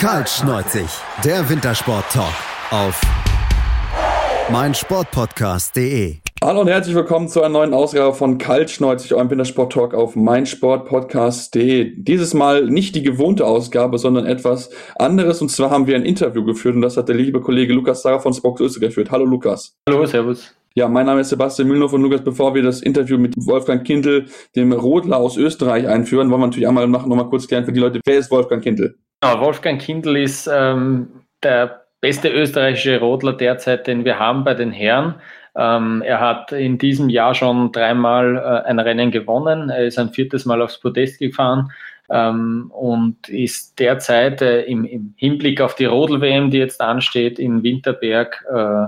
Kaltschneuzig, der Wintersport-Talk auf meinsportpodcast.de. Hallo und herzlich willkommen zu einer neuen Ausgabe von Kaltschneuzig, eurem Wintersport-Talk auf meinsportpodcast.de. Dieses Mal nicht die gewohnte Ausgabe, sondern etwas anderes. Und zwar haben wir ein Interview geführt und das hat der liebe Kollege Lukas Sarah von Spox Österreich geführt. Hallo Lukas. Hallo, servus. Ja, mein Name ist Sebastian Mühlenhoff und Lukas, bevor wir das Interview mit Wolfgang Kindl, dem Rodler aus Österreich, einführen, wollen wir natürlich einmal machen, nochmal kurz klären für die Leute, wer ist Wolfgang Kindl? Ja, Wolfgang Kindl ist ähm, der beste österreichische Rodler derzeit, den wir haben bei den Herren. Ähm, er hat in diesem Jahr schon dreimal äh, ein Rennen gewonnen. Er ist ein viertes Mal aufs Podest gefahren ähm, und ist derzeit äh, im, im, Hinblick auf die Rodel-WM, die jetzt ansteht in Winterberg, äh,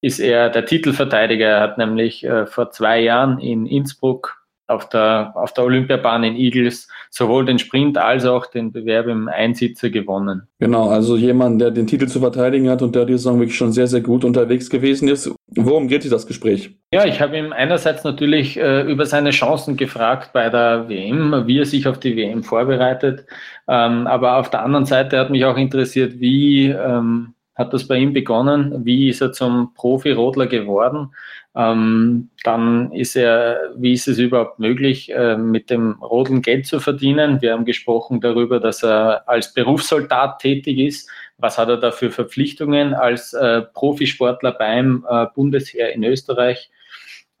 ist er der Titelverteidiger. Er hat nämlich äh, vor zwei Jahren in Innsbruck auf der, auf der Olympiabahn in Eagles sowohl den Sprint als auch den Bewerb im Einsitzer gewonnen. Genau, also jemand, der den Titel zu verteidigen hat und der diese Saison wirklich schon sehr, sehr gut unterwegs gewesen ist. Worum geht sich das Gespräch? Ja, ich habe ihm einerseits natürlich äh, über seine Chancen gefragt bei der WM, wie er sich auf die WM vorbereitet. Ähm, aber auf der anderen Seite hat mich auch interessiert, wie ähm, hat das bei ihm begonnen? Wie ist er zum Profi-Rodler geworden? Ähm, dann ist er, wie ist es überhaupt möglich, äh, mit dem Rodeln Geld zu verdienen? Wir haben gesprochen darüber, dass er als Berufssoldat tätig ist. Was hat er da für Verpflichtungen als äh, Profisportler beim äh, Bundesheer in Österreich?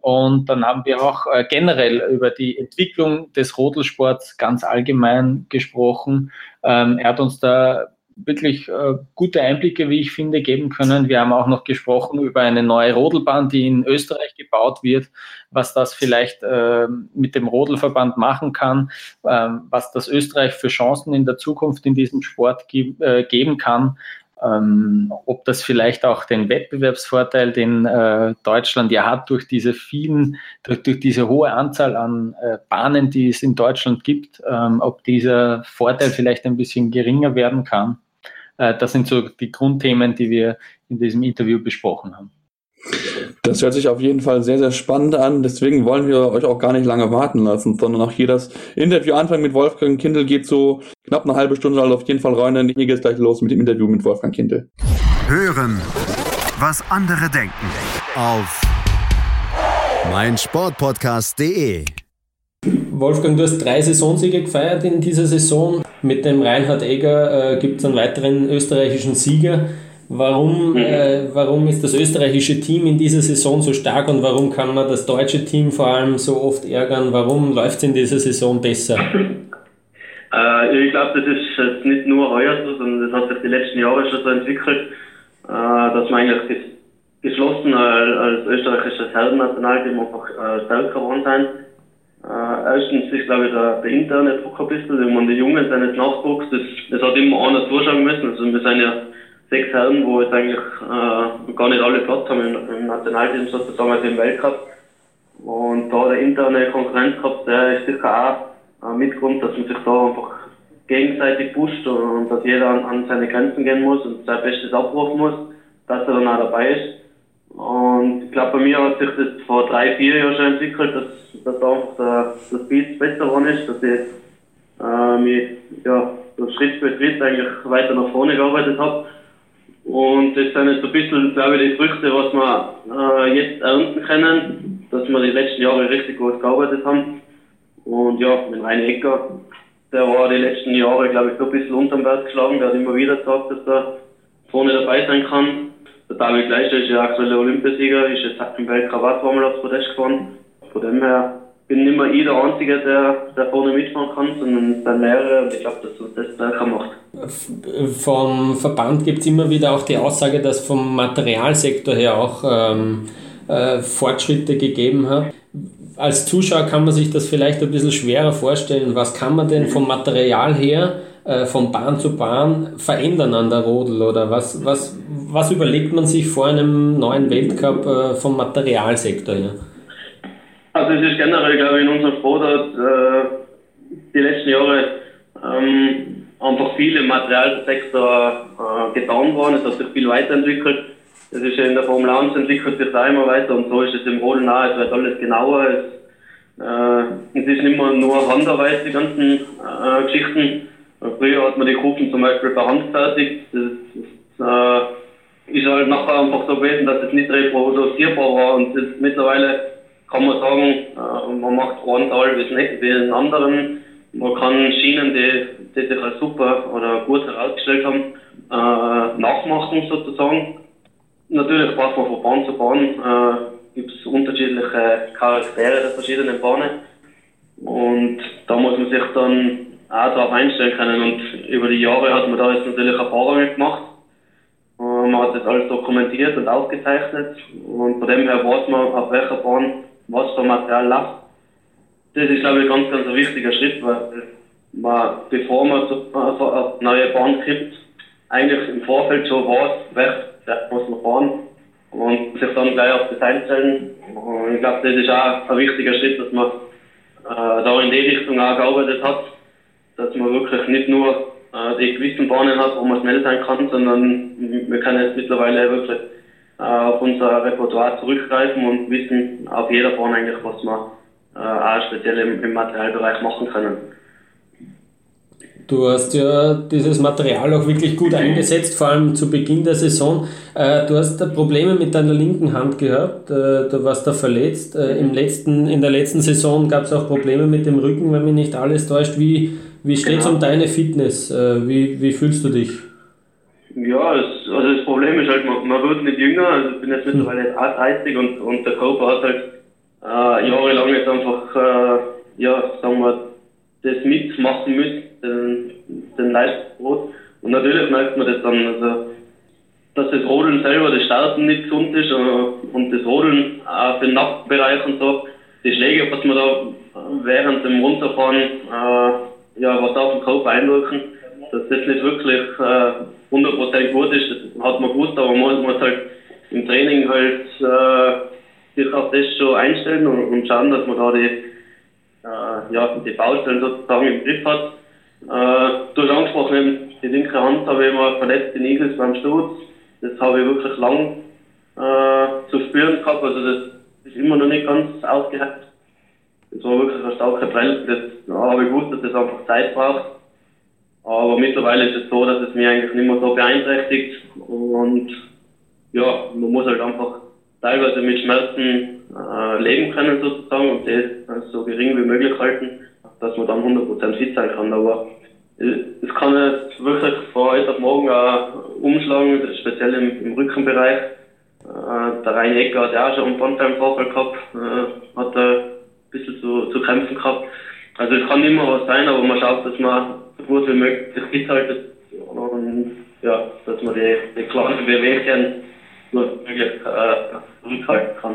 Und dann haben wir auch äh, generell über die Entwicklung des Rodelsports ganz allgemein gesprochen. Ähm, er hat uns da wirklich äh, gute Einblicke, wie ich finde, geben können. Wir haben auch noch gesprochen über eine neue Rodelbahn, die in Österreich gebaut wird, was das vielleicht äh, mit dem Rodelverband machen kann, äh, was das Österreich für Chancen in der Zukunft in diesem Sport ge äh, geben kann. Ähm, ob das vielleicht auch den Wettbewerbsvorteil, den äh, Deutschland ja hat durch diese vielen, durch, durch diese hohe Anzahl an äh, Bahnen, die es in Deutschland gibt, ähm, ob dieser Vorteil vielleicht ein bisschen geringer werden kann. Äh, das sind so die Grundthemen, die wir in diesem Interview besprochen haben. Das hört sich auf jeden Fall sehr, sehr spannend an. Deswegen wollen wir euch auch gar nicht lange warten lassen, sondern auch hier das Interview anfangen mit Wolfgang Kindl geht so knapp eine halbe Stunde, also auf jeden Fall rein. Hier geht es gleich los mit dem Interview mit Wolfgang Kindl. Hören, was andere denken auf meinsportpodcast.de. Wolfgang, du hast drei Saisonsiege gefeiert in dieser Saison. Mit dem Reinhard Egger äh, gibt es einen weiteren österreichischen Sieger. Warum, mhm. äh, warum ist das österreichische Team in dieser Saison so stark und warum kann man das deutsche Team vor allem so oft ärgern? Warum läuft es in dieser Saison besser? Äh, ich glaube, das ist nicht nur heuer so, sondern das hat sich die letzten Jahre schon so entwickelt, äh, dass man eigentlich geschlossen als, österreichisches Herrennationalteam einfach äh, stärker geworden sind äh, erstens ist, glaube ich, der, der interne Druck ein bisschen, wenn man die Jungen sind jetzt nachwuchs, das, das hat immer einer zuschauen müssen. Also wir sind ja sechs Herren, wo jetzt eigentlich äh, gar nicht alle Platz haben im, im Nationalteam sozusagen, also im Weltcup. Und da der interne Konkurrenz gehabt, der ist sicher auch äh, Mitgrund, dass man sich da einfach gegenseitig pusht und, und dass jeder an, an seine Grenzen gehen muss und sein Bestes abrufen muss, dass er dann auch dabei ist. Und ich glaube, bei mir hat sich das vor drei, vier Jahren schon entwickelt, dass, dass einfach der, das Beat besser geworden ist, dass ich äh, mich ja, Schritt für Schritt eigentlich weiter nach vorne gearbeitet habe. Und das sind jetzt ein bisschen, glaube ich, die Früchte, was wir äh, jetzt ernten können, dass wir die letzten Jahre richtig gut gearbeitet haben. Und ja, mit Reine Ecker, der war die letzten Jahre, glaube ich, so ein bisschen unterm Wert geschlagen. Der hat immer wieder gesagt, dass er vorne dabei sein kann. Der David Gleicher ist ja aktueller Olympiasieger, ist jetzt im Weltkrawatt zweimal aufs Podest gefahren. Von dem her bin nicht mehr ich der Einzige, der, der vorne mitfahren kann, sondern dann mehrere und ich glaube, dass das stärker macht. Vom Verband gibt es immer wieder auch die Aussage, dass vom Materialsektor her auch ähm, äh, Fortschritte gegeben hat. Als Zuschauer kann man sich das vielleicht ein bisschen schwerer vorstellen. Was kann man denn vom Material her äh, von Bahn zu Bahn verändern an der Rodel? Oder was, was, was überlegt man sich vor einem neuen Weltcup äh, vom Materialsektor her? Also es ist generell, glaube ich, in unserem Sport äh, die letzten Jahre ähm, einfach viel im Materialsektor äh, getan worden. Es hat sich viel weiterentwickelt. Es ist ja in der Formel 1 entwickelt sich da immer weiter und so ist es im Rodeln auch. Es wird alles genauer. Es, äh, es ist nicht mehr nur Handarbeit, die ganzen äh, Geschichten Früher hat man die Kufen zum Beispiel per Hand fertigt. Das, das äh, ist halt nachher einfach so gewesen, dass es nicht reproduzierbar war und das, mittlerweile kann man sagen, äh, man macht einen Teil wie den anderen. Man kann Schienen, die, die sich als super oder gut herausgestellt haben, äh, nachmachen sozusagen. Natürlich braucht man von Bahn zu Bahn, äh, gibt es unterschiedliche Charaktere der verschiedenen Bahnen. Und da muss man sich dann auch darauf einstellen können. Und über die Jahre hat man da jetzt natürlich Erfahrungen gemacht. Man hat das alles dokumentiert und aufgezeichnet. Und von dem her weiß man, auf welcher Bahn was für Material läuft. Das ist, glaube ich, ganz, ganz ein wichtiger Schritt, weil man, bevor man so, eine neue Bahn kriegt, eigentlich im Vorfeld schon weiß, welche muss man fahren und sich dann gleich auf das einstellen. Und ich glaube, das ist auch ein wichtiger Schritt, dass man äh, da in die Richtung auch gearbeitet hat, dass man wirklich nicht nur äh, die gewissen Bahnen hat, wo man schnell sein kann, sondern wir können jetzt mittlerweile wirklich äh, auf unser Repertoire zurückgreifen und wissen auf jeder Bahn eigentlich, was wir äh, auch speziell im, im Materialbereich machen können. Du hast ja dieses Material auch wirklich gut eingesetzt, vor allem zu Beginn der Saison. Äh, du hast Probleme mit deiner linken Hand gehabt, äh, du warst da verletzt. Äh, Im letzten, in der letzten Saison gab es auch Probleme mit dem Rücken, wenn mich nicht alles täuscht. Wie, wie steht es genau. um deine Fitness? Wie, wie fühlst du dich? Ja, es, also das Problem ist halt, man, man wird nicht jünger. Also ich bin jetzt hm. mittlerweile 30 und, und der Körper hat halt äh, jahrelang jetzt einfach, äh, ja, sagen wir, das mitmachen müssen den, den Leistungsbrot. Und natürlich merkt man das dann, also, dass das Rodeln selber, das Starten nicht gesund ist äh, und das Rodeln auch für den Nackenbereich und so, die Schläge, was man da während dem Runterfahren, äh, ja, was auf den Körper einwirken, dass das nicht wirklich äh, 100% gut ist, das hat man gewusst, aber man muss halt im Training halt äh, sich auf das schon einstellen und, und schauen, dass man da die, äh, ja, die Baustellen sozusagen im Griff hat. Äh, du hast angesprochen, die linke Hand habe ich immer verletzt in Igels beim Sturz. Das habe ich wirklich lang äh, zu spüren gehabt. Also das ist immer noch nicht ganz aufgehackt. Das war wirklich eine starke Prellung. Das ja, habe ich gewusst, dass das einfach Zeit braucht. Aber mittlerweile ist es so, dass es mich eigentlich nicht mehr so beeinträchtigt. Und ja, man muss halt einfach teilweise mit Schmerzen äh, leben können sozusagen und das so gering wie möglich halten dass man dann 100% fit sein kann. Aber es kann jetzt wirklich von heute auf morgen auch umschlagen, speziell im, im Rückenbereich. Äh, der Rein Ecker hat ja auch schon einen Bandscheibenvorfall gehabt, äh, hat ein bisschen zu, zu kämpfen gehabt. Also es kann immer was sein, aber man schaut, dass man so gut wie möglich sich fit haltet und ja, dass man die, die kleinen Bewegungen nur möglich äh, zurückhalten kann.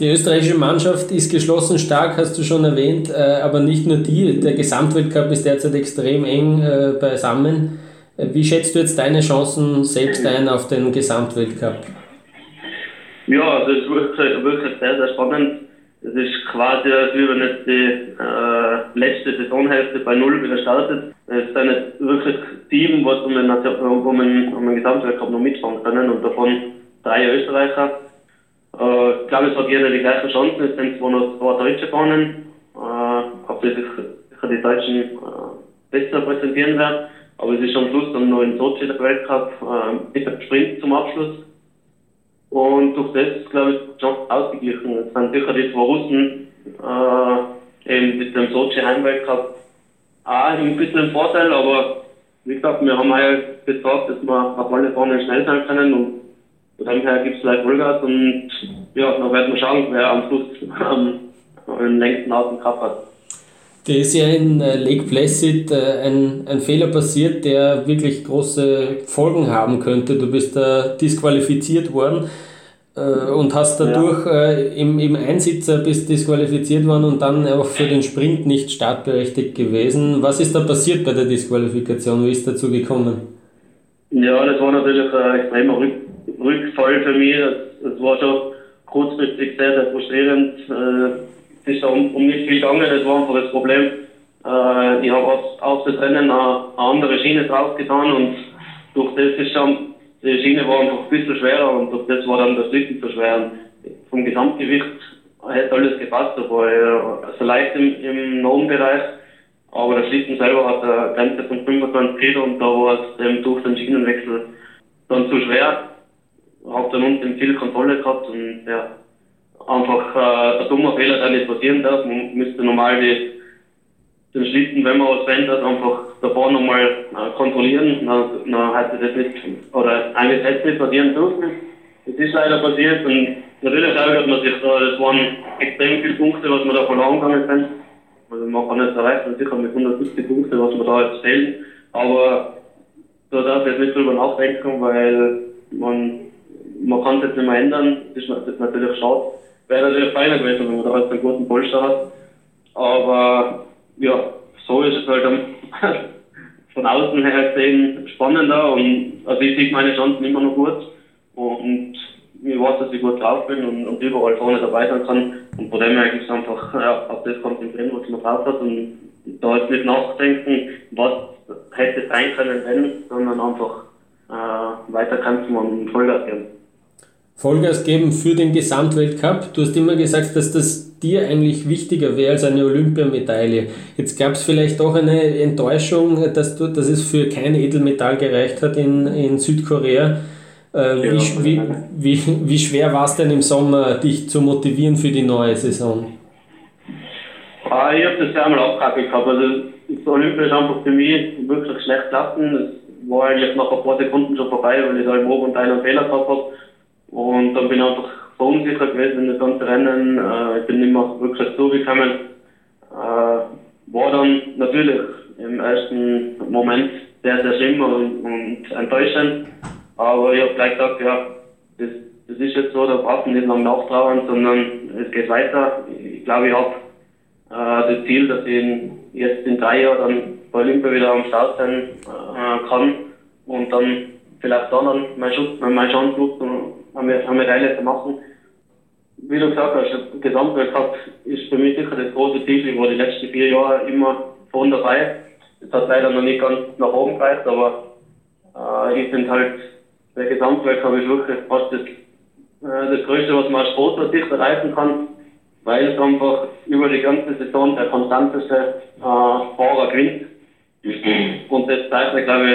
Die österreichische Mannschaft ist geschlossen stark, hast du schon erwähnt, äh, aber nicht nur die. Der Gesamtweltcup ist derzeit extrem eng äh, beisammen. Äh, wie schätzt du jetzt deine Chancen selbst ein auf den Gesamtweltcup? Ja, das ist wirklich, wirklich sehr, sehr spannend. Es ist quasi, als wenn jetzt die äh, letzte Saisonhälfte bei Null wieder startet. Es sind jetzt wirklich sieben, was um den, um den, um den Gesamtweltcup noch mitfahren können und davon drei Österreicher. Äh, ich glaube, es hat jeder die gleichen Chancen. Es sind zwar noch zwei deutsche Bahnen, äh, ob die sich sicher die Deutschen äh, besser präsentieren werden. Aber es ist am Schluss dann noch in Sochi der Weltcup äh, mit dem Sprint zum Abschluss. Und durch das, glaube ich, schon ausgeglichen. Es sind sicher die zwei Russen äh, eben mit dem Sochi Heimweltcup auch ein bisschen im Vorteil, aber wie gesagt, wir haben ja gesagt, dass wir auf alle Bahnen schnell sein können und von dem her gibt es vielleicht Vollgas und ja, dann werden wir schauen, wer am Schluss ähm, den längsten Außen gehabt hat. Da ist ja in äh, Lake Placid äh, ein, ein Fehler passiert, der wirklich große Folgen haben könnte. Du bist da disqualifiziert worden äh, und hast dadurch ja. im, im Einsitzer bist disqualifiziert worden und dann auch für den Sprint nicht startberechtigt gewesen. Was ist da passiert bei der Disqualifikation? Wie ist dazu gekommen? Ja, das war natürlich ein extremer Rück Rückfall für mich. Das war schon kurzfristig sehr, sehr frustrierend. Ist um, um nicht viel gegangen, das war einfach das Problem. Äh, ich habe aus, aus der Rennen eine, eine andere Schiene drauf getan und durch das ist schon, die Schiene war einfach ein bisschen schwerer und durch das war dann der Schlitten zu schwer. vom Gesamtgewicht hätte alles gepasst, aber äh, also leicht im, im Normbereich. Aber der Schlitten selber hat eine Grenze von 25 Kilo und da war es eben durch den Schienenwechsel dann zu schwer. Hab dann unten viel Kontrolle gehabt und ja, einfach äh, der dumme Fehler, der nicht passieren darf. Man müsste normal die, den Schlitten, wenn man was verändert, einfach davor nochmal äh, kontrollieren. Dann, dann hätte das nicht, oder eigentlich hätte es nicht passieren dürfen. Das ist leider passiert und natürlich ärgert man sich da. Das waren extrem viele Punkte, was wir da verloren gegangen sind. Also man kann nicht erreichen, sicher mit 170 Punkten, was wir da jetzt fehlen. Aber da darf ich jetzt nicht drüber nachdenken, weil man, man kann es jetzt nicht mehr ändern. Das ist natürlich schade. Wäre natürlich feiner gewesen, wenn man da jetzt einen guten Polster hat. Aber ja, so ist es halt von außen her gesehen spannender und also ich sehe meine Chancen immer noch gut und ich weiß, dass ich gut drauf bin und, und überall vorne dabei sein kann und von dem her ist es einfach ja, auf das konzentrieren, was man drauf hat und da jetzt nicht nachdenken, was hätte sein können, wenn, sondern einfach äh, weiterkämpfen und Vollgas geben. Vollgas geben für den Gesamtweltcup. Du hast immer gesagt, dass das dir eigentlich wichtiger wäre als eine Olympiamedaille. Jetzt gab es vielleicht auch eine Enttäuschung, dass, du, dass es für kein Edelmetall gereicht hat in, in Südkorea. Äh, wie, wie, wie, wie schwer war es denn im Sommer, dich zu motivieren für die neue Saison? Ah, ich habe das ja einmal abgehakt gehabt. Also das Olympia ist einfach für mich wirklich schlecht gelaufen. Es war eigentlich nach ein paar Sekunden schon vorbei, weil ich da im oberen Teil einen Fehler gehabt habe. Und dann bin ich einfach verunsichert gewesen in das ganze Rennen. Äh, ich bin nicht mehr wirklich zugekommen. Äh, war dann natürlich im ersten Moment sehr, sehr schlimm und, und enttäuschend. Aber ich habe gleich gesagt, ja, das, das ist jetzt so, da braucht man nicht lange nachtrauern, sondern es geht weiter. Ich glaube, ich habe äh, das Ziel, dass ich jetzt in drei Jahren dann bei Olympia wieder am Start sein äh, kann und dann vielleicht dann mein Schutz, mein Chance nutzt, um eine Medaille zu machen. Wie du gesagt hast, Gesamtweltcup ist für mich sicher das große Ziel. Ich war die letzten vier Jahre immer vorne dabei. Das hat leider noch nicht ganz nach oben gereicht, aber äh, ich finde halt, der Gesamtweltcup ist wirklich fast das, äh, das Größte, was man als Sportler sich erreichen kann weil es einfach über die ganze Saison der konstanteste äh, Fahrer gewinnt. Und das zeichnet, glaube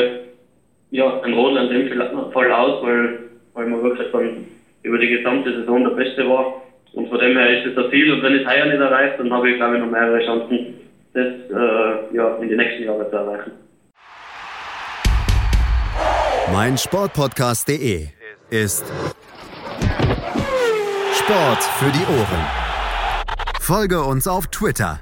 ich, ja, ein Rodler in dem Fall aus, weil, weil man wirklich dann über die gesamte Saison der Beste war. Und von dem her ist es ein Ziel. Und wenn ich es heuer nicht erreiche, dann habe ich, glaube ich, noch mehrere Chancen, das äh, ja, in den nächsten Jahren zu erreichen. Mein Sportpodcast.de ist Sport für die Ohren. Folge uns auf Twitter.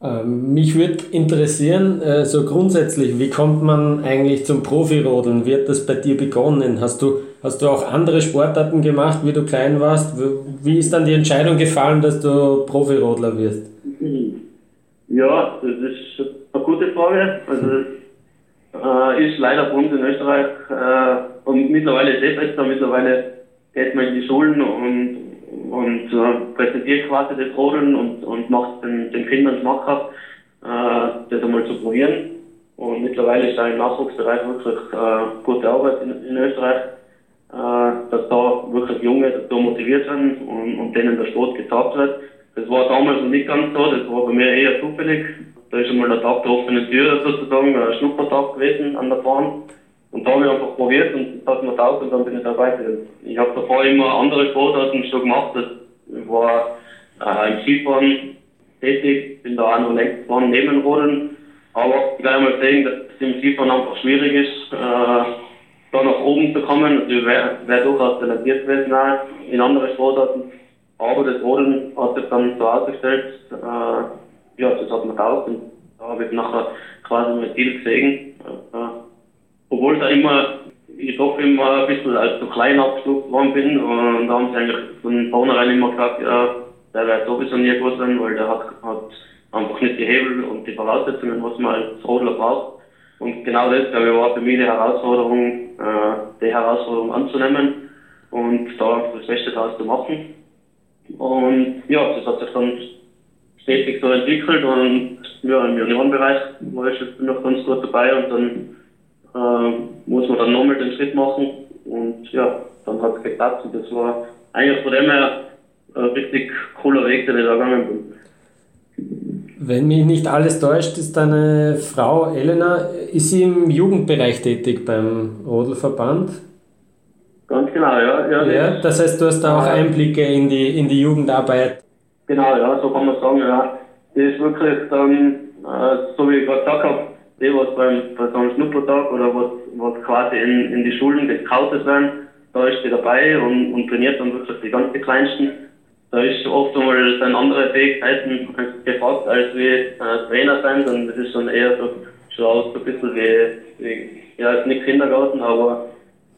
Ähm, mich würde interessieren, äh, so grundsätzlich, wie kommt man eigentlich zum Profirodeln? Wird das bei dir begonnen? Hast du, hast du auch andere Sportarten gemacht, wie du klein warst? Wie ist dann die Entscheidung gefallen, dass du Profirodler wirst? Ja, das ist eine gute Frage. Also, äh, ist leider bei uns in Österreich äh, und mittlerweile es besser. Mittlerweile geht man in die Schulen und und äh, präsentiert quasi das Rodeln und, und macht den, den Kindern schmackhaft, äh, das einmal zu probieren. Und mittlerweile ist da im Nachwuchsbereich wirklich äh, gute Arbeit in, in Österreich, äh, dass da wirklich Junge dazu motiviert sind und, und denen der Sport gezeigt wird. Das war damals noch nicht ganz so, das war bei mir eher zufällig. Da ist einmal der Tag der offenen Tür sozusagen, ein Schnuppertag gewesen an der Bahn. Und da habe ich einfach probiert und das hat mir taugt und dann bin ich dabei gewesen. Ich habe davor immer andere Sportarten schon gemacht. Ich war äh, im Skifahren tätig, bin da auch noch längst gefahren neben Rodeln. Aber ich kann mal sagen, dass es im Skifahren einfach schwierig ist, äh, da nach oben zu kommen. Also ich wäre wär durchaus talentiert gewesen auch in andere Sportarten. Aber das Rodeln hat sich dann so ausgestellt, äh, ja, das hat mir taugt und da habe ich nachher quasi mein Ziel gesehen. Äh, obwohl ich da immer, ich doch immer ein bisschen als so klein abgestuft worden bin und da haben sie eigentlich von vornherein immer gesagt, ja, der wird sowieso nie gut sein, weil der hat, hat einfach nicht die Hebel und die Voraussetzungen, was man als Rodler braucht. Und genau das, glaube ich, war für mich die Herausforderung, äh, die Herausforderung anzunehmen und da das Beste daraus zu machen. Und ja, das hat sich dann stetig so entwickelt und ja, im Juniorenbereich war ich jetzt noch ganz gut dabei und dann äh, muss man dann nochmal den Schritt machen und ja, dann hat es geklappt und das war eigentlich von dem her ein richtig cooler Weg, den ich da gegangen bin. Wenn mich nicht alles täuscht, ist deine Frau Elena, ist sie im Jugendbereich tätig beim Rodelverband? Ganz genau, ja. Ja, ja das heißt, du hast da auch Einblicke in die, in die Jugendarbeit. Genau, ja, so kann man sagen, ja. Die ist wirklich dann, äh, so wie ich gerade gesagt habe, die, was beim, bei so einem Schnuppertag oder was, was quasi in, in die Schulen gescoutet werden, da ist die dabei und, und trainiert dann wirklich die ganz Kleinsten. Da ist oft einmal dann andere Fähigkeiten gefragt als wie äh, Trainer sein, und das ist dann eher so, schon aus so ein bisschen wie, wie ja, nicht Kindergarten, aber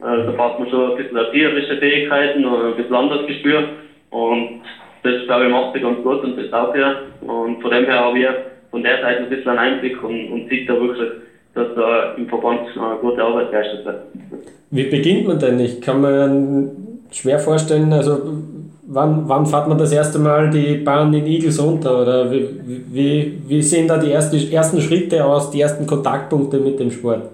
äh, da braucht man schon ein bisschen erzieherische Fähigkeiten und ein bisschen anderes Gespür. Und das glaube ich macht sie ganz gut und das auch ja. Und von dem her habe ich von der Seite ein bisschen einen Einblick und, und sieht da wirklich, dass da im Verband eine gute Arbeit geleistet wird. Wie beginnt man denn? Ich kann mir schwer vorstellen, also wann, wann fährt man das erste Mal die Bahn in Igels runter? Oder wie, wie, wie sehen da die ersten, ersten Schritte aus, die ersten Kontaktpunkte mit dem Sport?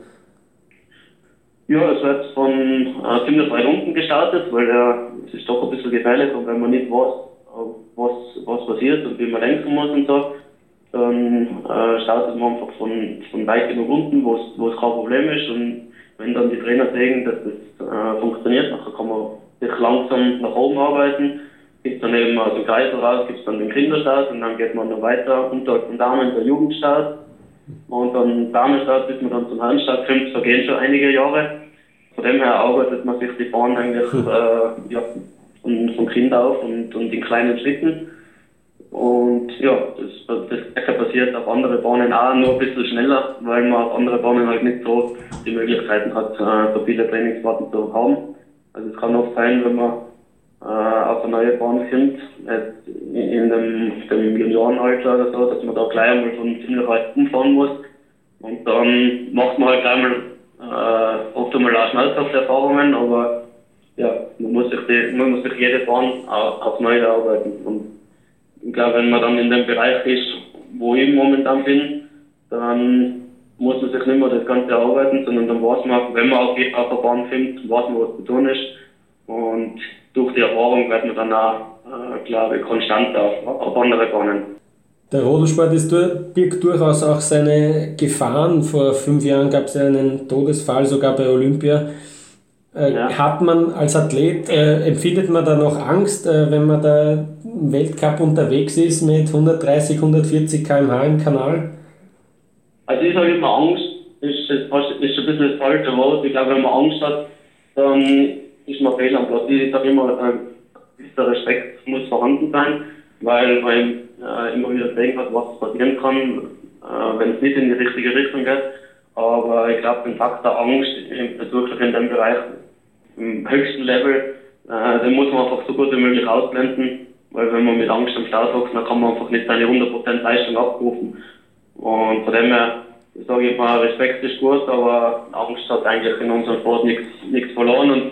Ja, es wird von äh, ziemlich weit unten gestartet, weil äh, es ist doch ein bisschen gefährlich und wenn man nicht weiß, was, was passiert und wie man lenken muss und so, dann äh, startet man einfach von, von weit genug unten, wo es kein Problem ist und wenn dann die Trainer sehen, dass das äh, funktioniert, dann kann man sich langsam nach oben arbeiten gibt dann eben aus dem Kreisel raus, gibt dann den Kinderstart und dann geht man noch weiter unter den Damen der Jugendstart. Und dann Damenstart, bis man dann zum Herrenstart kommt, vergehen schon einige Jahre. Von dem her arbeitet man sich die Bahn eigentlich äh, ja, von, von Kind auf und, und in kleinen Schritten. Und ja, das, das passiert auf andere Bahnen auch nur ein bisschen schneller, weil man auf andere Bahnen halt nicht so die Möglichkeiten hat, äh, so viele Trainingsfahrten zu haben. Also es kann oft sein, wenn man äh, auf eine neue Bahn sind, in dem, dem Juniorenalter oder so, dass man da gleich einmal von ziemlich weit umfahren muss. Und dann macht man halt gleich mal äh, oft einmal auch Schmerzhafterfahrungen, aber ja, man muss sich, die, man muss sich jede Bahn aufs Neue erarbeiten. Und ich glaube, wenn man dann in dem Bereich ist, wo ich momentan bin, dann muss man sich nicht mehr das Ganze erarbeiten, sondern dann weiß man, wenn man auf, der Bahn findet, weiß man, was zu tun ist. Und durch die Erfahrung wird man dann auch, äh, glaube ich, konstant auf, auf andere Bahnen. Der Rodelsport ist, birgt durchaus auch seine Gefahren. Vor fünf Jahren gab es ja einen Todesfall, sogar bei Olympia. Äh, ja. Hat man als Athlet, äh, empfindet man da noch Angst, äh, wenn man da im Weltcup unterwegs ist mit 130, 140 km/h im Kanal? Also ich sage immer Angst, ist, ist, ist ein bisschen das falsche Wort. Ich glaube, wenn man Angst hat, dann ist man fehl am Platz. Ich sage immer, ein gewisser Respekt muss vorhanden sein, weil man äh, immer wieder sehen hat, was passieren kann, äh, wenn es nicht in die richtige Richtung geht. Aber ich glaube, den Faktor Angst, wirklich in dem Bereich, im höchsten Level, äh, den muss man einfach so gut wie möglich ausblenden, weil wenn man mit Angst am Start hockt, dann kann man einfach nicht seine 100% Leistung abrufen. Und von dem her, sage ich mal, Respekt ist gut, aber Angst hat eigentlich in unserem Sport nichts verloren und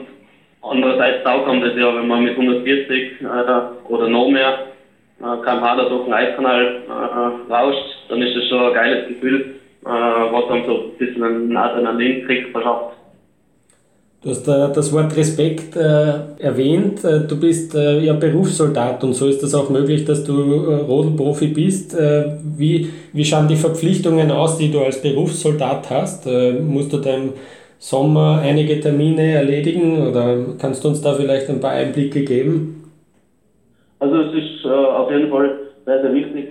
Andererseits auch kommt es ja, wenn man mit 140 äh, oder noch mehr äh, kmh da durch den Eiskanal äh, rauscht, dann ist das schon ein geiles Gefühl, äh, was dann so ein bisschen einen Adrenalinkick verschafft. Du hast äh, das Wort Respekt äh, erwähnt. Äh, du bist äh, ja Berufssoldat und so ist das auch möglich, dass du äh, Rodelprofi bist. Äh, wie, wie schauen die Verpflichtungen aus, die du als Berufssoldat hast? musst du deinem Sommer einige Termine erledigen oder kannst du uns da vielleicht ein paar Einblicke geben? Also es ist auf jeden Fall sehr, sehr wichtig,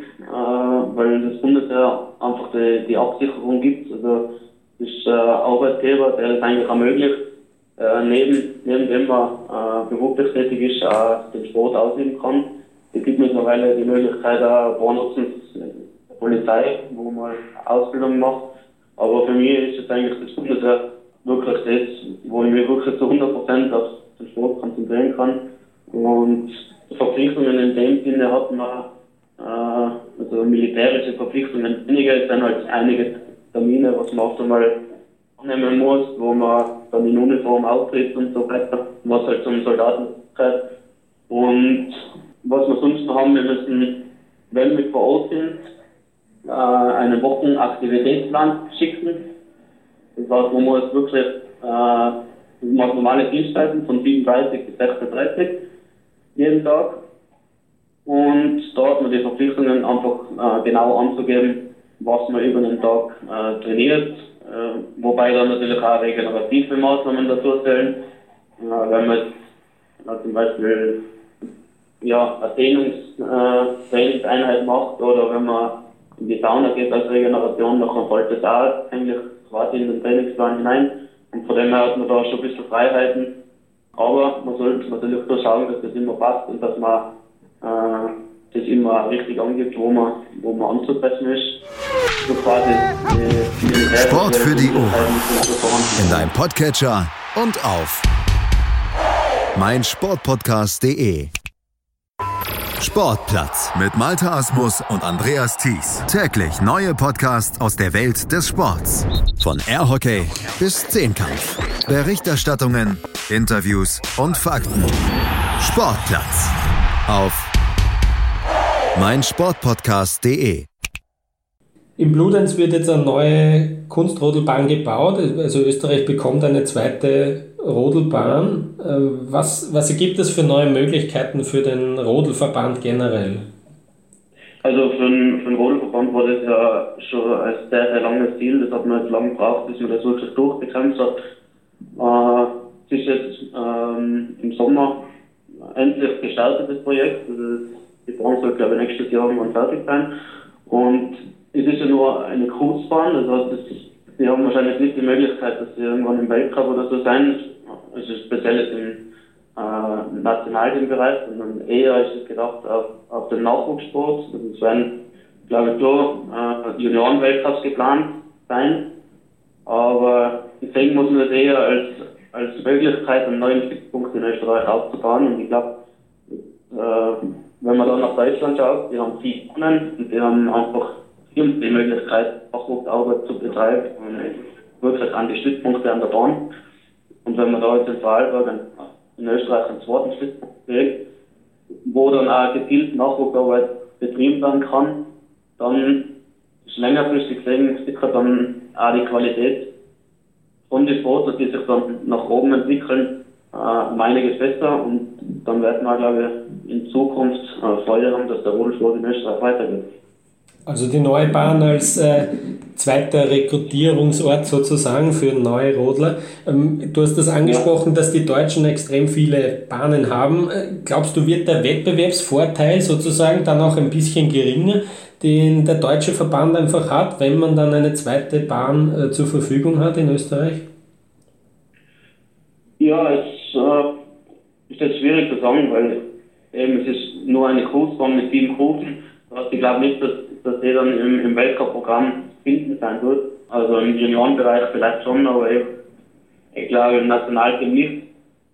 weil das Bundesheer einfach die, die Absicherung gibt. Also ist äh, Arbeitgeber, der es eigentlich ermöglicht, äh, neben, neben dem man äh, beruflich tätig ist, auch den Sport ausüben kann. Es gibt mittlerweile die Möglichkeit, auch Wohnutzens Polizei, wo man Ausbildung macht. Aber für mich ist es eigentlich das Bundesheer wirklich das, wo ich mich wirklich zu 100% auf den Sport konzentrieren kann. Und Verpflichtungen in dem Sinne hat man, äh, also militärische Verpflichtungen weniger, es sind halt einige Termine, was man auch einmal annehmen muss, wo man dann in Uniform auftritt und so weiter, was halt zum Soldaten gehört. Und was wir sonst noch haben, wir müssen, wenn wir vor Ort sind, äh, einen Wochenaktivitätsplan schicken. Das heißt, man muss wirklich äh, macht normale Dienstzeiten von 37 bis 36 jeden Tag. Und da hat man die Verpflichtungen einfach äh, genau anzugeben, was man über den Tag äh, trainiert, wobei dann natürlich auch regenerative Maßnahmen dazu zählen. Äh, wenn man jetzt, zum Beispiel ja, eine Dehnungstrainingseinheit äh, macht oder wenn man in die Sauna geht als Regeneration, dann fällt das auch eigentlich quasi in den Trainingsplan hinein. Und von dem her hat man da schon ein bisschen Freiheiten. Aber man sollte natürlich da schauen, dass das immer passt und dass man äh, das immer richtig angibt, wo man, wo man anzupassen ist. So quasi die Sport für die Ohren. In deinem Podcatcher und auf meinsportpodcast.de. Sportplatz mit Malta Asmus und Andreas Thies. Täglich neue Podcasts aus der Welt des Sports. Von Airhockey bis Zehnkampf. Berichterstattungen, Interviews und Fakten. Sportplatz auf meinsportpodcast.de. Im Bludenz wird jetzt eine neue Kunstrodelbahn gebaut. Also Österreich bekommt eine zweite Rodelbahn. Äh, was, was gibt es für neue Möglichkeiten für den Rodelverband generell? Also für den, für den Rodelverband war das ja schon ein sehr, sehr langes Ziel. Das hat man jetzt lange gebraucht, bis man das wirklich durchgekämpft hat. Äh, es ist jetzt ähm, im Sommer endlich gestartet, das Projekt. Also die Bahn soll, glaube ich, nächstes Jahr irgendwann fertig sein. Und es ist ja nur eine Kurzbahn, das heißt, das, sie haben wahrscheinlich nicht die Möglichkeit, dass sie irgendwann im Weltcup oder so sein also speziell jetzt im äh, Nationalteambereich, sondern eher ist es gedacht auf, auf den Nachwuchssport. Also es werden, glaube ich, nur äh, Juniorenweltcups geplant sein. Aber deswegen muss man das eher als, als Möglichkeit, einen neuen Stützpunkt in Österreich aufzubauen. Und ich glaube, äh, wenn man dann nach Deutschland schaut, die haben viel gewonnen und die haben einfach die Möglichkeit, Nachwuchsarbeit zu betreiben und wirklich an die Stützpunkte an der Bahn. Und wenn man da jetzt in Vorarlberg in Österreich einen zweiten Stützpunkt kriegt, wo dann auch gezielt Nachwuchsarbeit betrieben werden kann, dann ist längerfristig gesehen sicher dann auch die Qualität von den Sportlern, die sich dann nach oben entwickeln, äh, um besser und dann werden wir, glaube ich, in Zukunft äh, fordern, dass der Rodelsport in Österreich weitergeht. Also die neue Bahn als äh, zweiter Rekrutierungsort sozusagen für neue Rodler. Ähm, du hast das angesprochen, dass die Deutschen extrem viele Bahnen haben. Äh, glaubst du, wird der Wettbewerbsvorteil sozusagen dann auch ein bisschen geringer, den der deutsche Verband einfach hat, wenn man dann eine zweite Bahn äh, zur Verfügung hat in Österreich? Ja, es äh, ist jetzt schwierig zu sagen, weil eben es ist nur eine Kursbahn mit sieben Kurven. Ich glaube nicht, dass, dass der dann im, im Weltcup-Programm finden sein wird. Also im Juniorenbereich vielleicht schon, aber ich, ich glaube im Nationalteam nicht.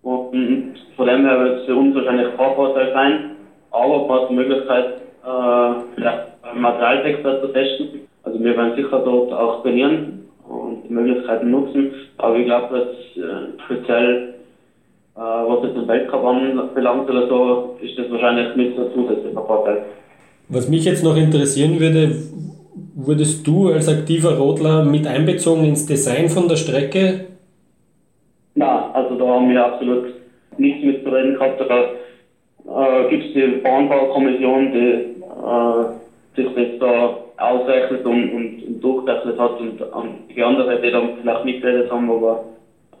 Und von dem her wird es für uns wahrscheinlich kein Vorteil sein. Aber man hat die Möglichkeit, äh, vielleicht Materialtexter zu testen. Also wir werden sicher dort auch trainieren und die Möglichkeiten nutzen. Aber ich glaube, dass äh, speziell was jetzt den Weltcup anbelangt oder so, ist das wahrscheinlich nicht so zusätzlicher Vorteil. Was mich jetzt noch interessieren würde, wurdest du als aktiver Rodler mit einbezogen ins Design von der Strecke? Na, also da haben wir absolut nichts mitzureden gehabt. Da äh, gibt es die Bahnbaukommission, die äh, sich jetzt da ausrechnet und, und, und durchgerechnet hat und, und die andere, die dann vielleicht mitgeredet haben, aber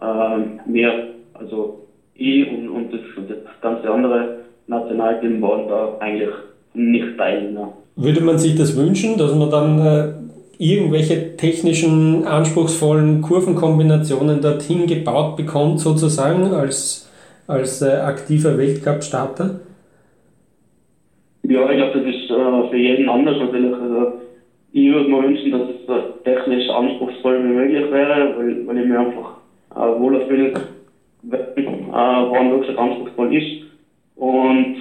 äh, wir, also ich und, und das, das ganze andere Nationalteam waren da eigentlich nicht teilen. Ja. Würde man sich das wünschen, dass man dann äh, irgendwelche technischen, anspruchsvollen Kurvenkombinationen dorthin gebaut bekommt, sozusagen als, als äh, aktiver Weltcup-Starter? Ja, ich glaube, das ist äh, für jeden anders natürlich. Also, ich würde mir wünschen, dass es äh, technisch anspruchsvoll wie möglich wäre, weil, weil ich mir einfach äh, wohler fühle, wenn äh, wirklich anspruchsvoll ist. Und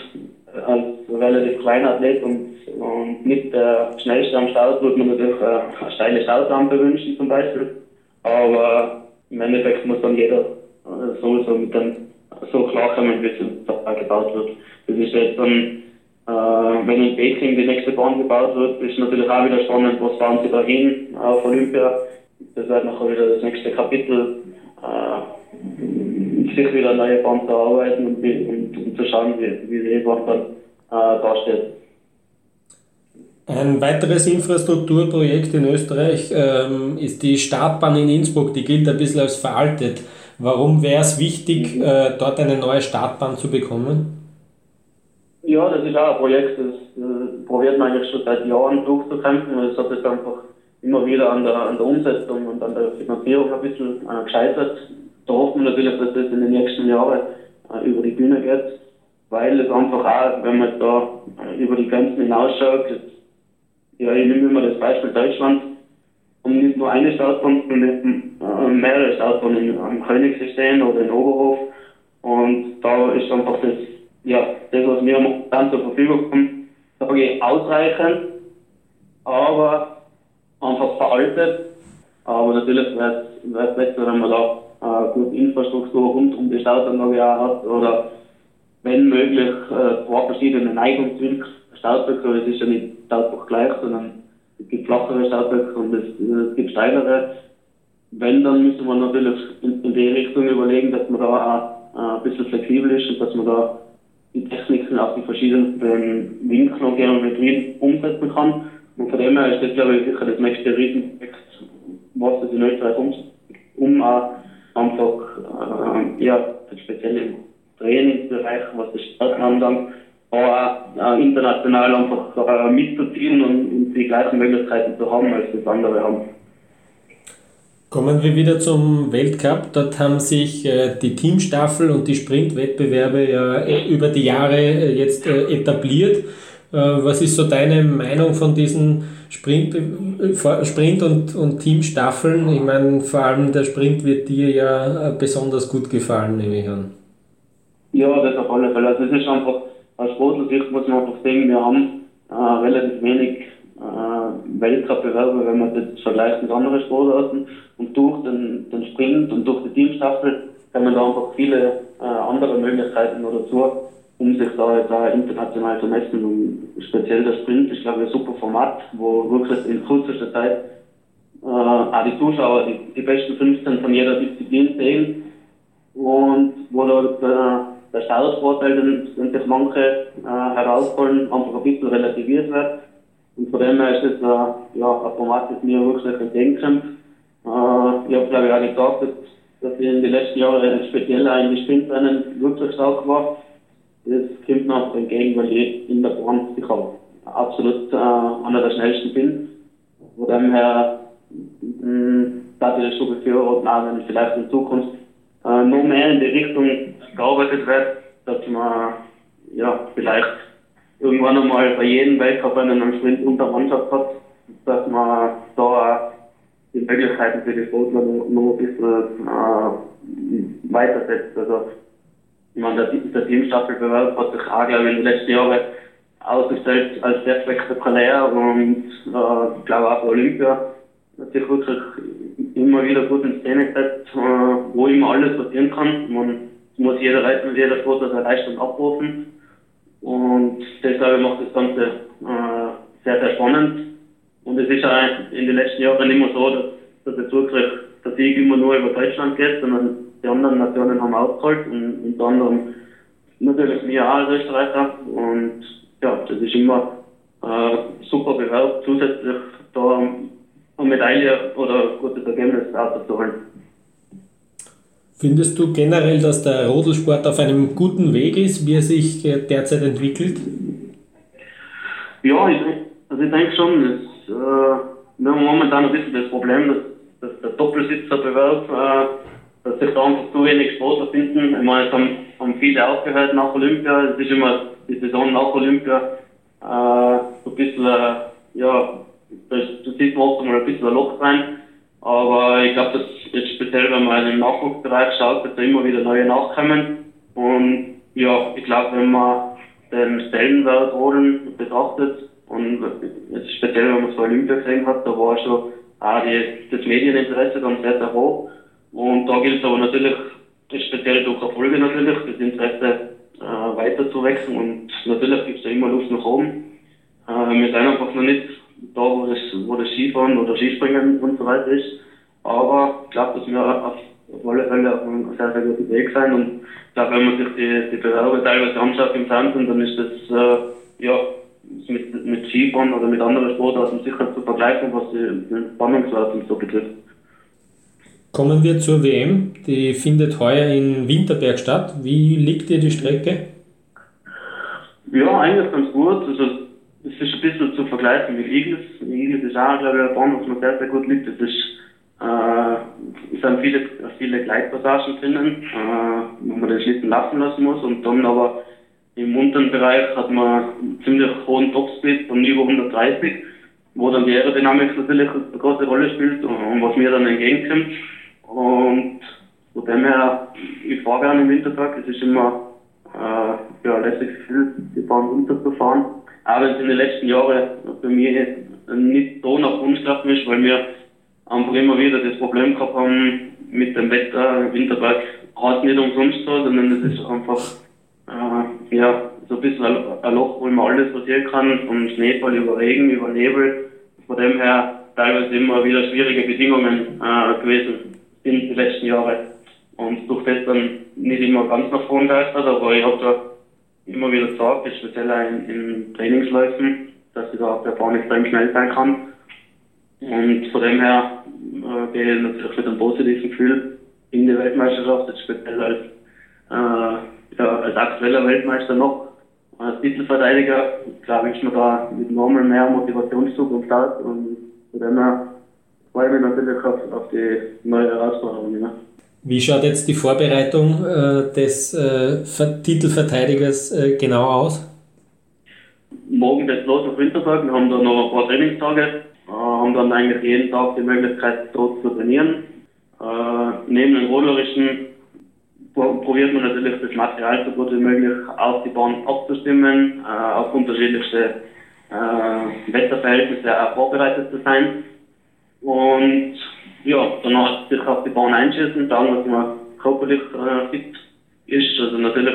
als relativ kleiner Athlet und und nicht der schnellste am Start würde man natürlich äh, eine steile Startrampe wünschen zum Beispiel. Aber im Endeffekt muss dann jeder äh, sowieso mit dem so klarkommen, wie es gebaut wird. Das ist jetzt dann, äh, wenn in Peking die nächste Bahn gebaut wird, ist natürlich auch wieder spannend, was fahren sie da hin auf Olympia. Das wird nachher wieder das nächste Kapitel, äh, sich wieder neue Bahn zu arbeiten und, und, und, zu schauen, wie, wie die Bahn dann äh, dasteht. Ein weiteres Infrastrukturprojekt in Österreich ähm, ist die Startbahn in Innsbruck. Die gilt ein bisschen als veraltet. Warum wäre es wichtig, mhm. äh, dort eine neue Startbahn zu bekommen? Ja, das ist auch ein Projekt, das äh, probiert man eigentlich schon seit Jahren durchzukämpfen. Es hat jetzt einfach immer wieder an der, an der Umsetzung und an der Finanzierung ein bisschen äh, gescheitert. Da hoffen wir natürlich, dass das in den nächsten Jahren äh, über die Bühne geht, weil es einfach auch, wenn man da äh, über die Grenzen hinausschaut, ja, ich nehme immer das Beispiel Deutschland, um nicht nur eine Startbahn, sondern äh, mehrere Startbahnen am Königssystem oder in Oberhof. Und da ist einfach das, ja, das, was wir momentan zur Verfügung haben, sage ich, ausreichend, aber einfach veraltet. Aber natürlich wäre es besser, wenn man da äh, gute Infrastruktur rund um die Startanlage auch hat oder wenn möglich äh, zwei verschiedene Neigungswinkel Startböcke, es ist ja nicht Startbuch gleich, sondern es gibt flachere Startböcke und es, es gibt steilere. Wenn, dann müssen wir natürlich in, in die Richtung überlegen, dass man da auch äh, ein bisschen flexibel ist und dass man da die Techniken auf die verschiedenen Winkel und Geometrien umsetzen kann. Und von dem her ist das, glaube ich, sicher das nächste Riesenprojekt, was das in Österreich um, um auch einfach, äh, ja, speziell im Trainingsbereich, was das Starten anbelangt, aber äh, international einfach äh, mitzuziehen und, und, die gleichen Möglichkeiten zu haben, als das andere haben. Kommen wir wieder zum Weltcup. Dort haben sich äh, die Teamstaffel und die Sprintwettbewerbe ja äh, über die Jahre äh, jetzt äh, etabliert. Was ist so deine Meinung von diesen Sprint, Sprint und, und Teamstaffeln? Ich meine, vor allem der Sprint wird dir ja besonders gut gefallen, nehme ich an. Ja, das auf alle Fälle. Also es ist einfach aus Sportlersicht muss man einfach sehen, wir haben äh, relativ wenig äh, Weltcup-Bewerber, wenn man das vergleicht mit anderen Sportarten. Und durch den, den Sprint und durch die Teamstaffel kann man da einfach viele äh, andere Möglichkeiten noch dazu, um sich da auch international zu messen. Und speziell der Sprint ist, glaube ich, ein super Format, wo wirklich in kürzester Zeit äh, auch die Zuschauer die, die besten 15 von jeder Disziplin sehen und wo da der Startvorteil, den, den sich manche äh, herausholen, einfach ein bisschen relativiert wird. Und von dem her ist es äh, ja, ein Format, das mir wirklich entgegenkommt. Äh, ich habe glaube ich auch gesagt, dass, dass ich in den letzten Jahren speziell in die Sprintrennen wirklich stark war. Das kommt einfach entgegen, weil ich in der Bahn sicher absolut äh, einer der schnellsten bin. Von dem her mh, dass ich das schon befürworten, auch wenn ich vielleicht in Zukunft äh, noch mehr in die Richtung gearbeitet wird, dass man ja vielleicht irgendwann einmal bei jedem Weltcup einen Sprint unter Mannschaft hat, dass man da die Möglichkeiten für die Sportler noch, noch ein bisschen äh, weitersetzt. Also, meine, der, der Teamstaffelbewerb hat sich auch, glaube ich, in den letzten Jahren ausgestellt als sehr spektakulär und äh, ich glaube auch Olympia hat sich wirklich immer wieder gut in Szene gesetzt, äh, wo immer alles passieren kann. Man muss jeder Reiter jeder Sportler seine Leistung abrufen. Und deshalb macht das Ganze äh, sehr, sehr spannend. Und es ist auch in den letzten Jahren mehr so, dass, dass der Zugriff der Sieg immer nur über Deutschland geht, sondern die anderen Nationen haben ausgeholt und unter anderem natürlich wir auch als Österreicher. Und ja, das ist immer äh, super Bewerb, zusätzlich da eine Medaille oder ein gutes Ergebnis auszuholen. Findest du generell, dass der Rodelsport auf einem guten Weg ist, wie er sich derzeit entwickelt? Ja, ich, also ich denke schon, es, äh, wir haben momentan ein bisschen das Problem, dass, dass der Doppelsitzerbewerb, äh, dass sich da einfach zu wenig Sportler finden. Ich meine, es haben, haben viele aufgehört nach Olympia, es ist immer die Saison nach Olympia äh, so ein bisschen, äh, ja, da sieht man oft mal ein bisschen ein Loch rein. Aber ich glaube, dass jetzt speziell, wenn man den Nachwuchsbereich schaut, dass da immer wieder neue nachkommen. Und ja, ich glaube, wenn man den Stellenwert Rodeln betrachtet, Und speziell, wenn man so Olympia gesehen hat, da war schon auch die, das Medieninteresse dann sehr, sehr hoch. Und da gilt es aber natürlich, speziell durch Erfolge natürlich, das Interesse äh, weiter zu wechseln. Und natürlich gibt es da immer Luft nach oben. Äh, wir sind einfach noch nicht da, wo das, wo das Skifahren oder Skispringen und so weiter ist. Aber ich glaube, dass wir auf, auf alle Fälle auf einem sehr, sehr guten Weg sein. Und ich glaube, wenn man sich die, die Bewerber teilweise anschaut im Fernsehen, dann ist das, äh, ja, mit, mit Skifahren oder mit anderen Sportarten sicher zu vergleichen, was die Spannungswert und so betrifft. Kommen wir zur WM. Die findet heuer in Winterberg statt. Wie liegt dir die Strecke? Ja, eigentlich ganz gut. Also, es ist ein bisschen zu vergleichen mit Iglis. Iglis ist auch, glaube ich, eine Bahn, was mir sehr, sehr gut liegt. Es ist, äh, es sind viele, viele Gleitpassagen drinnen, äh, wo man den Schlitten laufen lassen muss und dann aber im unteren Bereich hat man einen ziemlich hohen Topspeed von über 130, wo dann die Aerodynamik natürlich eine große Rolle spielt und, und was mir dann entgegenkommt. Und von dem her, ich fahre gerne im Wintertag, es ist immer äh, ja, ein lässiges Gefühl, die Bahn runterzufahren. Wenn es in den letzten Jahren bei mir nicht so nach Wunsch gelaufen ist, weil wir einfach immer wieder das Problem gehabt haben mit dem Wetter. Im Winterberg hat nicht umsonst so, sondern es ist einfach äh, ja, so ein bisschen ein Loch, wo immer alles passieren kann, vom Schneefall über Regen, über Nebel. Von dem her teilweise immer wieder schwierige Bedingungen äh, gewesen in den letzten Jahren. Und durch das dann nicht immer ganz nach vorn geistert, aber ich habe da immer wieder gesagt, speziell in, in Trainingsläufen, dass ich da auf der Bahn extrem schnell sein kann. Und von dem her äh, gehe ich natürlich mit einem positiven Gefühl in die Weltmeisterschaft, jetzt speziell als äh, ja, als aktueller Weltmeister noch, als Titelverteidiger, glaube ich, mir da mit nochmal mehr Motivationszug am Start und von dem her freue ich mich natürlich auf, auf die neue Herausforderung. Ja. Wie schaut jetzt die Vorbereitung äh, des äh, Titelverteidigers äh, genau aus? Morgen geht es los auf Winterberg. Wir haben da noch ein paar Trainingstage. Äh, haben dann eigentlich jeden Tag die Möglichkeit, dort zu trainieren. Äh, neben den rollerischen probiert man natürlich das Material so gut wie möglich auf die Bahn abzustimmen, äh, auf unterschiedlichste äh, Wetterverhältnisse auch vorbereitet zu sein. Und ja, danach sich auf die Bahn einschätzen, sagen, dass man körperlich äh, fit ist. Also natürlich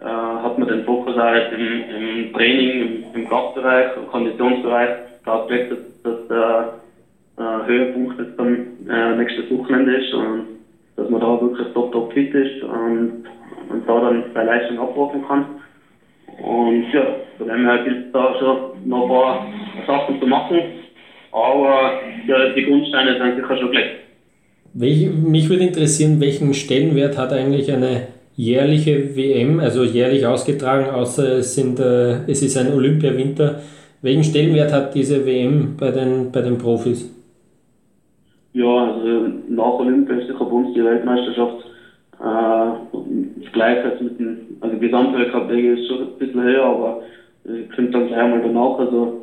äh, hat man den Fokus auch im, im Training, im, im Kraftbereich, im Konditionsbereich darauf gelegt, dass, dass der äh, Höhepunkt jetzt dann äh, nächstes Wochenende ist und dass man da wirklich top, top fit ist und, und da dann seine Leistung abrufen kann. Und ja, von dem her gilt es da schon noch ein paar Sachen zu machen. Aber ja, die Grundsteine sind sicher schon gelegt. mich würde interessieren, welchen Stellenwert hat eigentlich eine jährliche WM, also jährlich ausgetragen, außer es, sind, äh, es ist ein Olympiawinter. Welchen Stellenwert hat diese WM bei den, bei den Profis? Ja, also nach Olympia ist sicher bei uns die Weltmeisterschaft äh, das gleiche als mit dem, also Gesamtweltcup ist schon ein bisschen höher, aber ich finde dann gleich mal danach, also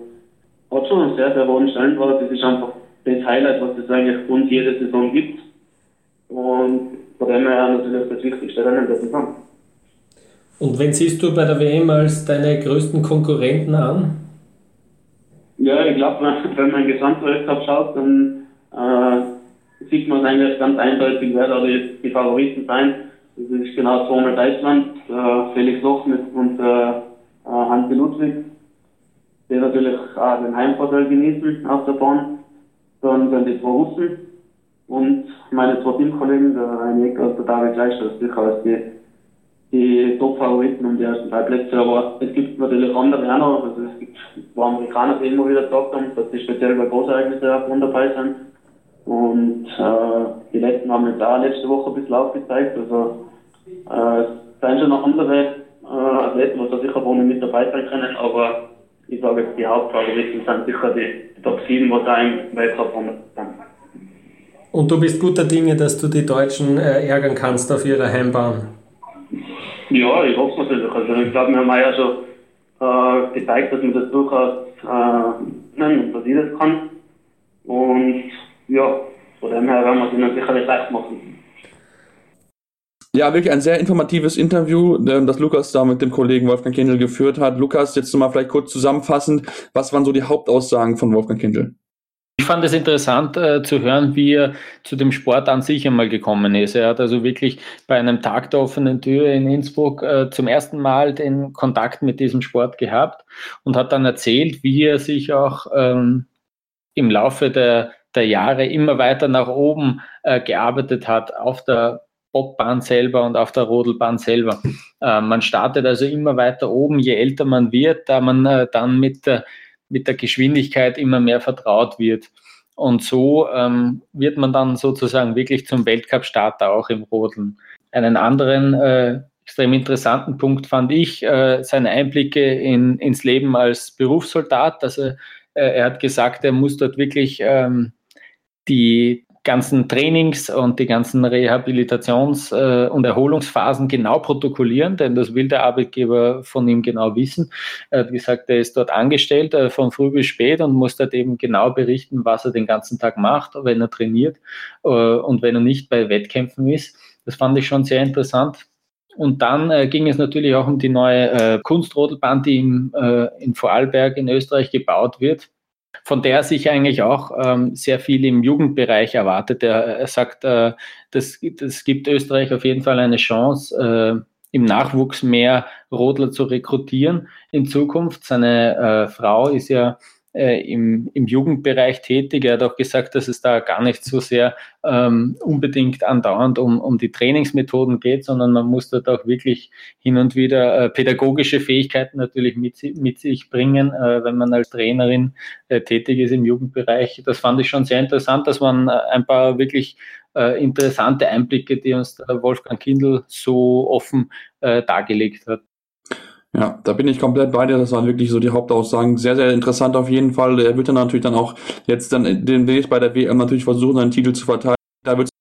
hat schon einen sehr, sehr hohen Stellenwert. Das ist einfach das Highlight, was es eigentlich uns jede Saison gibt. Und von dem her natürlich das wichtigste Rennen der Saison. Und wen siehst du bei der WM als deine größten Konkurrenten an? Ja, ich glaube, wenn man den Gesamtweltcup schaut, dann äh, sieht man eigentlich ganz eindeutig, wer da die, die Favoriten sein. Das ist genau zweimal Deutschland, äh, Felix Loch mit und äh, Hansi Ludwig, die natürlich auch den Heimvorteil genießen auf der Bahn. Dann sind die zwei Russen und meine zwei Teamkollegen, der Reinier und der David Gleichstadt, sicher als die, die Top-Favoriten um die ersten drei Plätze. Aber es gibt natürlich andere auch noch. Also es gibt zwei Amerikaner, die immer wieder gesagt haben, dass die speziell bei Großereignissen auch dabei sind. Und äh, die letzten haben jetzt auch letzte Woche ein bisschen aufgezeigt. Also äh, es sind schon noch andere äh, Athleten, die da sicher vorne mit dabei sein können, aber ich sage jetzt, die Hauptfavoriten sind sicher die, Top 7, die da im Weltcup sind. Und du bist guter Dinge, dass du die Deutschen äh, ärgern kannst auf ihrer Heimbahn. Ja, ich hoffe natürlich. Also ich glaube, wir haben ja schon äh, gezeigt, dass man das durchaus äh, nennen, dass ich das kann. Und ja, von dem her werden wir es ihnen sicherlich leicht machen. Ja, wirklich ein sehr informatives Interview, äh, das Lukas da mit dem Kollegen Wolfgang Kindl geführt hat. Lukas, jetzt nochmal vielleicht kurz zusammenfassend, was waren so die Hauptaussagen von Wolfgang Kindl? Ich fand es interessant äh, zu hören, wie er zu dem Sport an sich einmal gekommen ist. Er hat also wirklich bei einem Tag der offenen Tür in Innsbruck äh, zum ersten Mal den Kontakt mit diesem Sport gehabt und hat dann erzählt, wie er sich auch ähm, im Laufe der, der Jahre immer weiter nach oben äh, gearbeitet hat auf der Bobbahn selber und auf der Rodelbahn selber. Äh, man startet also immer weiter oben, je älter man wird, da man äh, dann mit der mit der Geschwindigkeit immer mehr vertraut wird. Und so ähm, wird man dann sozusagen wirklich zum Weltcup-Starter auch im Rodeln. Einen anderen äh, extrem interessanten Punkt fand ich äh, seine Einblicke in, ins Leben als Berufssoldat. Also äh, er hat gesagt, er muss dort wirklich ähm, die, ganzen Trainings und die ganzen Rehabilitations- äh, und Erholungsphasen genau protokollieren, denn das will der Arbeitgeber von ihm genau wissen. Er hat gesagt, er ist dort angestellt äh, von früh bis spät und muss dort eben genau berichten, was er den ganzen Tag macht, wenn er trainiert äh, und wenn er nicht bei Wettkämpfen ist. Das fand ich schon sehr interessant. Und dann äh, ging es natürlich auch um die neue äh, Kunstrodelbahn, die im, äh, in Vorarlberg in Österreich gebaut wird von der sich eigentlich auch ähm, sehr viel im Jugendbereich erwartet. Er, er sagt, äh, das, das gibt Österreich auf jeden Fall eine Chance, äh, im Nachwuchs mehr Rodler zu rekrutieren in Zukunft. Seine äh, Frau ist ja äh, im, im Jugendbereich tätig. Er hat auch gesagt, dass es da gar nicht so sehr ähm, unbedingt andauernd um, um die Trainingsmethoden geht, sondern man muss dort auch wirklich hin und wieder äh, pädagogische Fähigkeiten natürlich mit, mit sich bringen, äh, wenn man als Trainerin äh, tätig ist im Jugendbereich. Das fand ich schon sehr interessant, dass man äh, ein paar wirklich äh, interessante Einblicke, die uns Wolfgang Kindl so offen dargelegt hat. Ja, da bin ich komplett bei dir. Das waren wirklich so die Hauptaussagen. Sehr, sehr interessant auf jeden Fall. Er wird dann natürlich dann auch jetzt dann demnächst bei der WM natürlich versuchen, seinen Titel zu verteidigen. Da wird es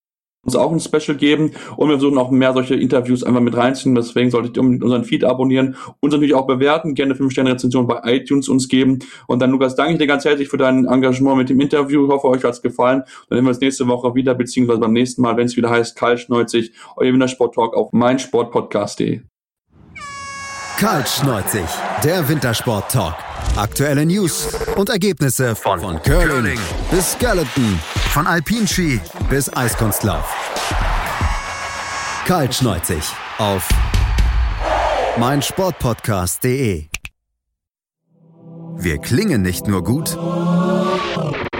uns auch ein Special geben und wir versuchen auch mehr solche Interviews einfach mit reinziehen. Deswegen solltet ihr unseren Feed abonnieren, uns natürlich auch bewerten, gerne 5-Sterne-Rezension bei iTunes uns geben. Und dann, Lukas, danke ich dir ganz herzlich für dein Engagement mit dem Interview. Ich hoffe, euch hat es gefallen. Dann sehen wir uns nächste Woche wieder, beziehungsweise beim nächsten Mal, wenn es wieder heißt, 90, euer Wintersport Talk auf meinsportpodcast.de. Kaltschneuzig, der Wintersport-Talk. Aktuelle News und Ergebnisse von, von Curling, Curling bis Skeleton, von Alpinski bis Eiskunstlauf. Kaltschneuzig auf meinsportpodcast.de. Wir klingen nicht nur gut